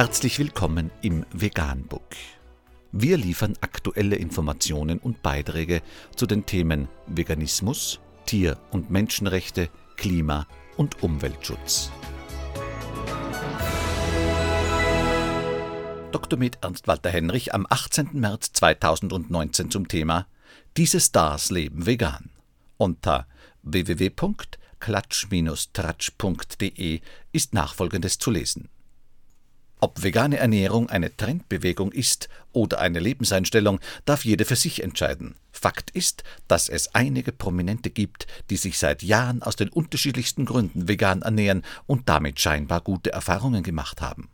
Herzlich willkommen im Veganbook. Wir liefern aktuelle Informationen und Beiträge zu den Themen Veganismus, Tier- und Menschenrechte, Klima- und Umweltschutz. Dr. Med Ernst Walter Henrich am 18. März 2019 zum Thema Diese Stars leben vegan unter www.klatsch-tratsch.de ist nachfolgendes zu lesen. Ob vegane Ernährung eine Trendbewegung ist oder eine Lebenseinstellung, darf jeder für sich entscheiden. Fakt ist, dass es einige Prominente gibt, die sich seit Jahren aus den unterschiedlichsten Gründen vegan ernähren und damit scheinbar gute Erfahrungen gemacht haben.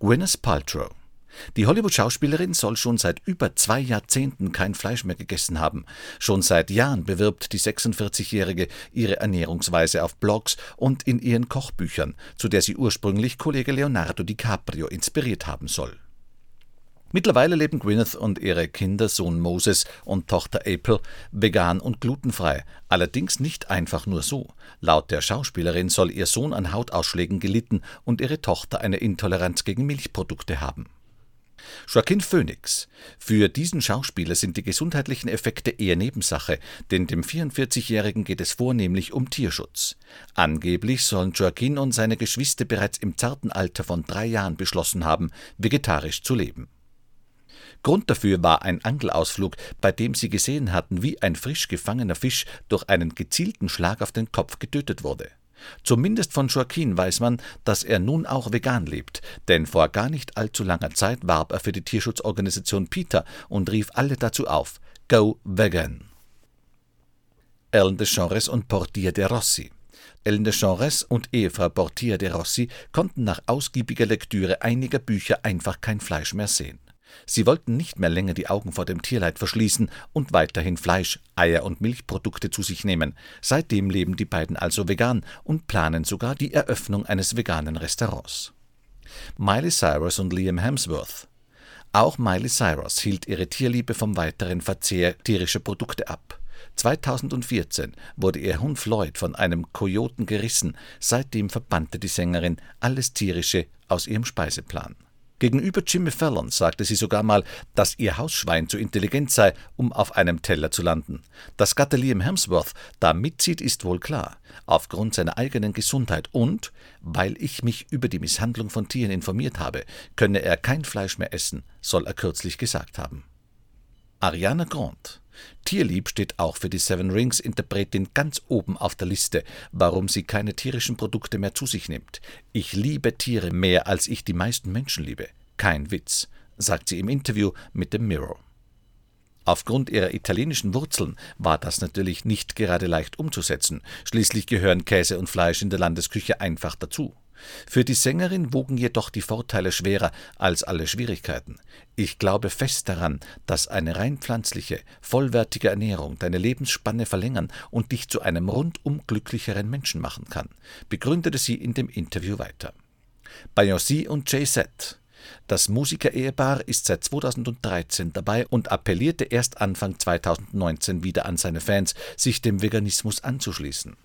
Gwyneth Paltrow die Hollywood-Schauspielerin soll schon seit über zwei Jahrzehnten kein Fleisch mehr gegessen haben. Schon seit Jahren bewirbt die 46-Jährige ihre Ernährungsweise auf Blogs und in ihren Kochbüchern, zu der sie ursprünglich Kollege Leonardo DiCaprio inspiriert haben soll. Mittlerweile leben Gwyneth und ihre Kinder Sohn Moses und Tochter April vegan und glutenfrei, allerdings nicht einfach nur so. Laut der Schauspielerin soll ihr Sohn an Hautausschlägen gelitten und ihre Tochter eine Intoleranz gegen Milchprodukte haben. Joaquin Phoenix. Für diesen Schauspieler sind die gesundheitlichen Effekte eher Nebensache, denn dem 44-Jährigen geht es vornehmlich um Tierschutz. Angeblich sollen Joaquin und seine Geschwister bereits im zarten Alter von drei Jahren beschlossen haben, vegetarisch zu leben. Grund dafür war ein Angelausflug, bei dem sie gesehen hatten, wie ein frisch gefangener Fisch durch einen gezielten Schlag auf den Kopf getötet wurde. Zumindest von Joaquin weiß man, dass er nun auch vegan lebt, denn vor gar nicht allzu langer Zeit warb er für die Tierschutzorganisation PETA und rief alle dazu auf: Go vegan! Ellen DeGeneres und Portia de Rossi. Ellen DeGeneres und Ehefrau Portia de Rossi konnten nach ausgiebiger Lektüre einiger Bücher einfach kein Fleisch mehr sehen. Sie wollten nicht mehr länger die Augen vor dem Tierleid verschließen und weiterhin Fleisch, Eier und Milchprodukte zu sich nehmen. Seitdem leben die beiden also vegan und planen sogar die Eröffnung eines veganen Restaurants. Miley Cyrus und Liam Hemsworth. Auch Miley Cyrus hielt ihre Tierliebe vom weiteren Verzehr tierischer Produkte ab. 2014 wurde ihr Hund Floyd von einem Kojoten gerissen, seitdem verbannte die Sängerin alles Tierische aus ihrem Speiseplan. Gegenüber Jimmy Fallon sagte sie sogar mal, dass ihr Hausschwein zu intelligent sei, um auf einem Teller zu landen. Dass Gatte Liam Hemsworth da mitzieht, ist wohl klar. Aufgrund seiner eigenen Gesundheit und weil ich mich über die Misshandlung von Tieren informiert habe, könne er kein Fleisch mehr essen, soll er kürzlich gesagt haben. Ariana Grande Tierlieb steht auch für die Seven Rings Interpretin ganz oben auf der Liste, warum sie keine tierischen Produkte mehr zu sich nimmt. Ich liebe Tiere mehr, als ich die meisten Menschen liebe. Kein Witz, sagt sie im Interview mit dem Mirror. Aufgrund ihrer italienischen Wurzeln war das natürlich nicht gerade leicht umzusetzen. Schließlich gehören Käse und Fleisch in der Landesküche einfach dazu. Für die Sängerin wogen jedoch die Vorteile schwerer als alle Schwierigkeiten. Ich glaube fest daran, dass eine rein pflanzliche, vollwertige Ernährung deine Lebensspanne verlängern und dich zu einem rundum glücklicheren Menschen machen kann, begründete sie in dem Interview weiter. Beyoncé und Jay-Z das Musiker-Ehepaar ist seit 2013 dabei und appellierte erst Anfang 2019 wieder an seine Fans, sich dem Veganismus anzuschließen.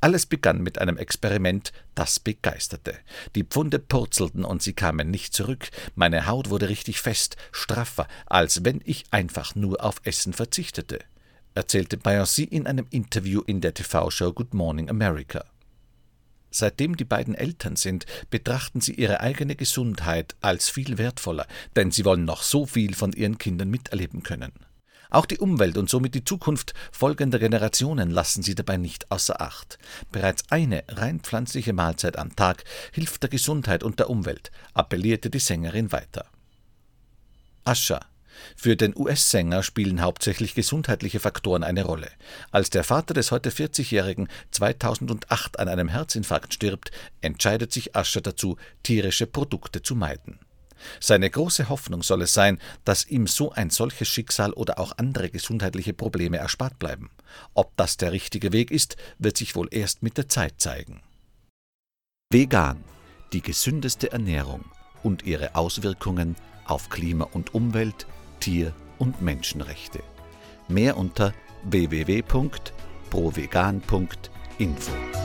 Alles begann mit einem Experiment, das begeisterte. Die Pfunde purzelten und sie kamen nicht zurück. Meine Haut wurde richtig fest, straffer, als wenn ich einfach nur auf Essen verzichtete, erzählte Beyoncé in einem Interview in der TV-Show Good Morning America. Seitdem die beiden Eltern sind, betrachten sie ihre eigene Gesundheit als viel wertvoller, denn sie wollen noch so viel von ihren Kindern miterleben können. Auch die Umwelt und somit die Zukunft folgender Generationen lassen sie dabei nicht außer Acht. Bereits eine rein pflanzliche Mahlzeit am Tag hilft der Gesundheit und der Umwelt, appellierte die Sängerin weiter. Ascha für den US-Sänger spielen hauptsächlich gesundheitliche Faktoren eine Rolle. Als der Vater des heute 40-Jährigen 2008 an einem Herzinfarkt stirbt, entscheidet sich Ascher dazu, tierische Produkte zu meiden. Seine große Hoffnung soll es sein, dass ihm so ein solches Schicksal oder auch andere gesundheitliche Probleme erspart bleiben. Ob das der richtige Weg ist, wird sich wohl erst mit der Zeit zeigen. Vegan, die gesündeste Ernährung und ihre Auswirkungen auf Klima und Umwelt, Tier- und Menschenrechte. Mehr unter www.provegan.info.